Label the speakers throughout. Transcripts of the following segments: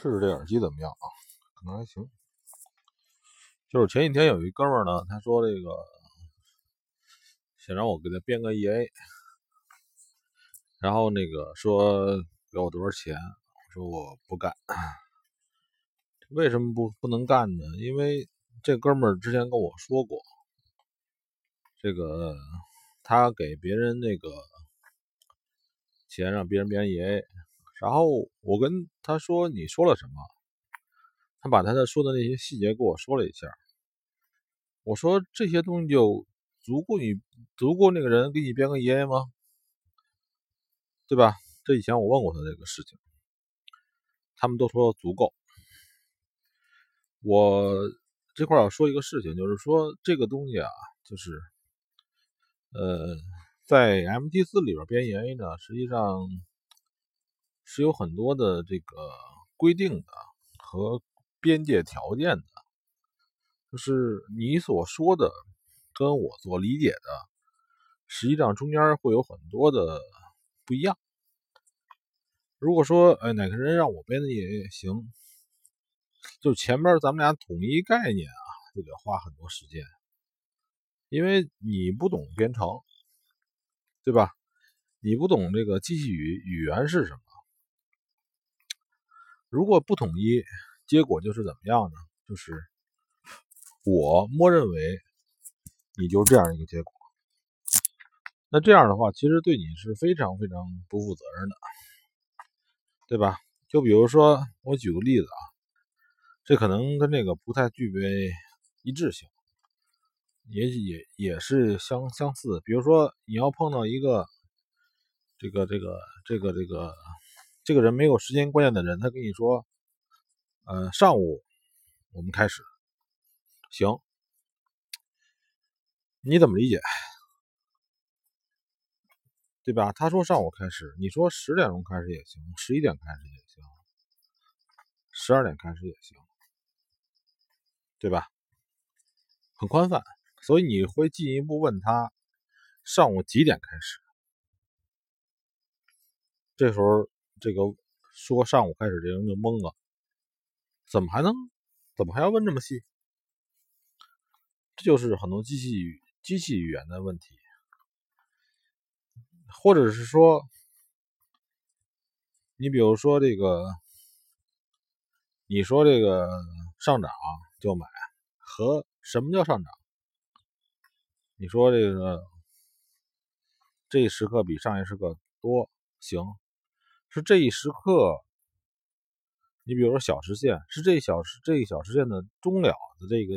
Speaker 1: 试试这耳机怎么样啊？可能还行。就是前几天有一哥们呢，他说这个想让我给他编个 EA，然后那个说给我多少钱？我说我不干。为什么不不能干呢？因为这哥们儿之前跟我说过，这个他给别人那个钱让别人编 EA。然后我跟他说：“你说了什么？”他把他的说的那些细节跟我说了一下。我说：“这些东西就足够你足够那个人给你编个 EA 吗？对吧？”这以前我问过他这个事情，他们都说足够。我这块要说一个事情，就是说这个东西啊，就是呃，在 MT 四里边编 EA 呢，实际上。是有很多的这个规定的和边界条件的，就是你所说的跟我所理解的，实际上中间会有很多的不一样。如果说哎哪个人让我编的也行，就前面咱们俩统一概念啊，就得花很多时间，因为你不懂编程，对吧？你不懂这个机器语语言是什么？如果不统一，结果就是怎么样呢？就是我默认为你就这样一个结果。那这样的话，其实对你是非常非常不负责任的，对吧？就比如说，我举个例子啊，这可能跟这个不太具备一致性，也也也是相相似。比如说，你要碰到一个这个这个这个这个。这个人没有时间观念的人，他跟你说：“呃，上午我们开始，行，你怎么理解？对吧？”他说上午开始，你说十点钟开始也行，十一点开始也行，十二点开始也行，对吧？很宽泛，所以你会进一步问他上午几点开始？这时候。这个说上午开始，这人就懵了，怎么还能，怎么还要问这么细？这就是很多机器、机器语言的问题，或者是说，你比如说这个，你说这个上涨就买，和什么叫上涨？你说这个这一时刻比上一时刻多，行。是这一时刻，你比如说小时线是这一小时这一小时线的终了的这个，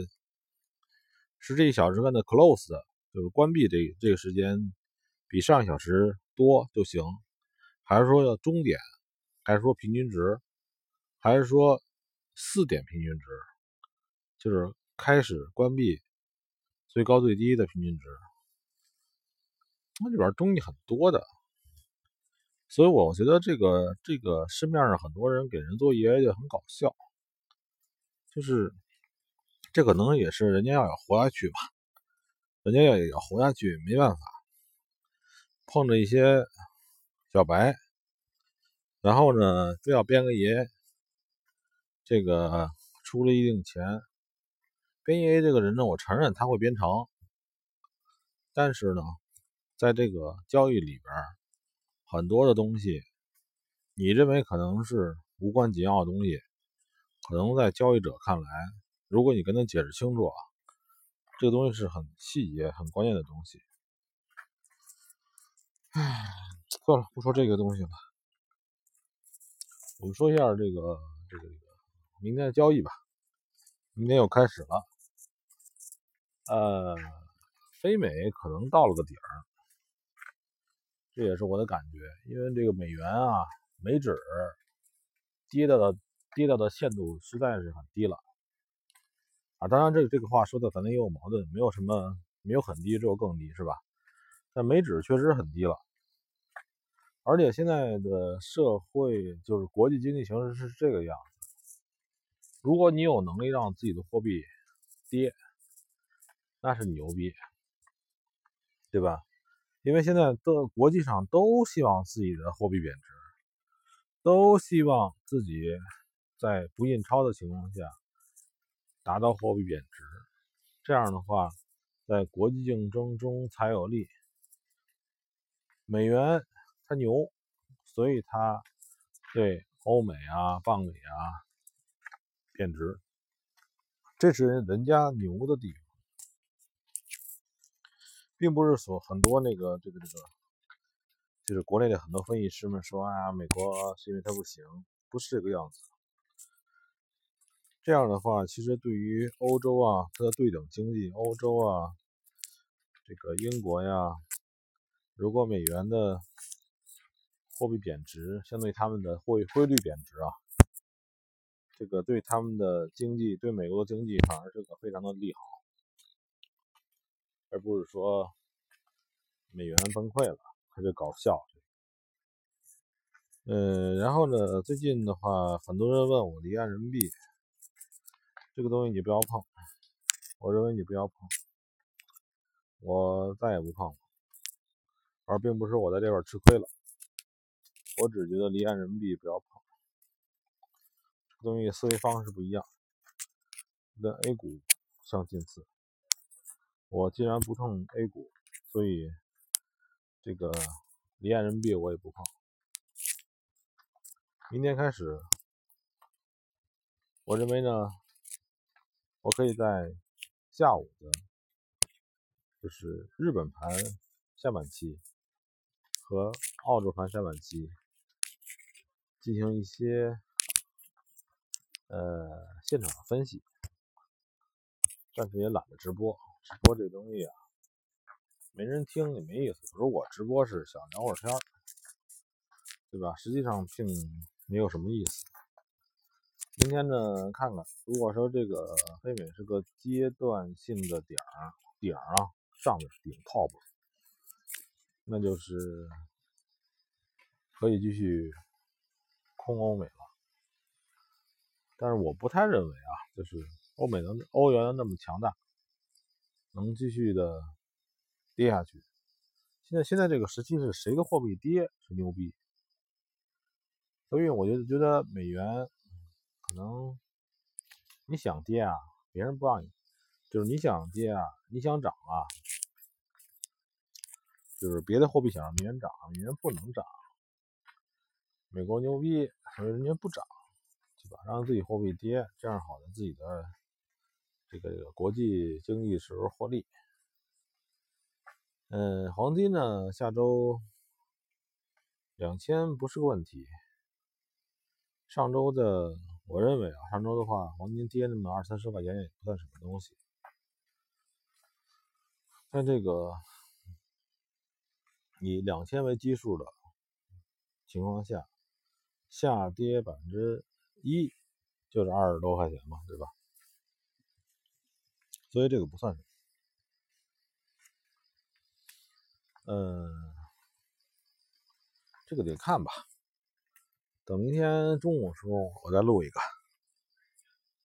Speaker 1: 是这一小时间的 close，就是关闭这这个时间比上一小时多就行，还是说要终点，还是说平均值，还是说四点平均值，就是开始关闭最高最低的平均值，那里边东西很多的。所以我觉得这个这个市面上很多人给人做 EA 就很搞笑，就是这可能也是人家要要活下去吧，人家要也要活下去，没办法，碰着一些小白，然后呢非要编个 EA，这个出了一定钱，编 EA 这个人呢，我承认他会编程，但是呢，在这个交易里边。很多的东西，你认为可能是无关紧要的东西，可能在交易者看来，如果你跟他解释清楚啊，这个东西是很细节、很关键的东西。唉，算了，不说这个东西了，我们说一下这个这个这个明天的交易吧。明天又开始了，呃，非美可能到了个底儿。这也是我的感觉，因为这个美元啊，美指跌到的跌到的限度实在是很低了啊。当然，这这个话说的可能也有矛盾，没有什么没有很低，只有更低，是吧？但美指确实很低了，而且现在的社会就是国际经济形势是这个样子。如果你有能力让自己的货币跌，那是牛逼，对吧？因为现在的国际上都希望自己的货币贬值，都希望自己在不印钞的情况下达到货币贬值，这样的话，在国际竞争中才有利。美元它牛，所以它对欧美啊、棒里啊贬值，这是人家牛的地方，并不是说很多那个这个这个，就是国内的很多分析师们说啊，美国是因为它不行，不是这个样子。这样的话，其实对于欧洲啊，它的对等经济，欧洲啊，这个英国呀。如果美元的货币贬值，相对他们的汇汇率贬值啊，这个对他们的经济，对美国的经济反而是个非常的利好，而不是说美元崩溃了，他就搞笑。嗯，然后呢，最近的话，很多人问我离岸人民币这个东西，你不要碰，我认为你不要碰，我再也不碰了。而并不是我在这边吃亏了，我只觉得离岸人民币不要碰，这个东西思维方式不一样，跟 A 股相近似。我既然不碰 A 股，所以这个离岸人民币我也不碰。明天开始，我认为呢，我可以在下午的，就是日本盘下半期。和澳洲盘下半期进行一些呃现场的分析，但是也懒得直播，直播这东西啊，没人听也没意思。如果直播是想聊会儿天对吧？实际上并没有什么意思。明天呢，看看，如果说这个黑美是个阶段性的点儿顶啊，上面是顶 top。那就是可以继续空欧美了，但是我不太认为啊，就是欧美能欧元那么强大，能继续的跌下去。现在现在这个时期是谁的货币跌是牛逼，所以我就觉得美元可能你想跌啊，别人不让你，就是你想跌啊，你想涨啊。就是别的货币想让美元涨，美元不能涨。美国牛逼，所以人家不涨，对吧？让自己货币跌，这样好在自己的这个这个国际经济时候获利。嗯，黄金呢，下周两千不是个问题。上周的，我认为啊，上周的话，黄金跌那么二三十块钱也不算什么东西。在这个。以两千为基数的情况下，下跌百分之一就是二十多块钱嘛，对吧？所以这个不算什么。嗯，这个得看吧。等明天中午的时候，我再录一个。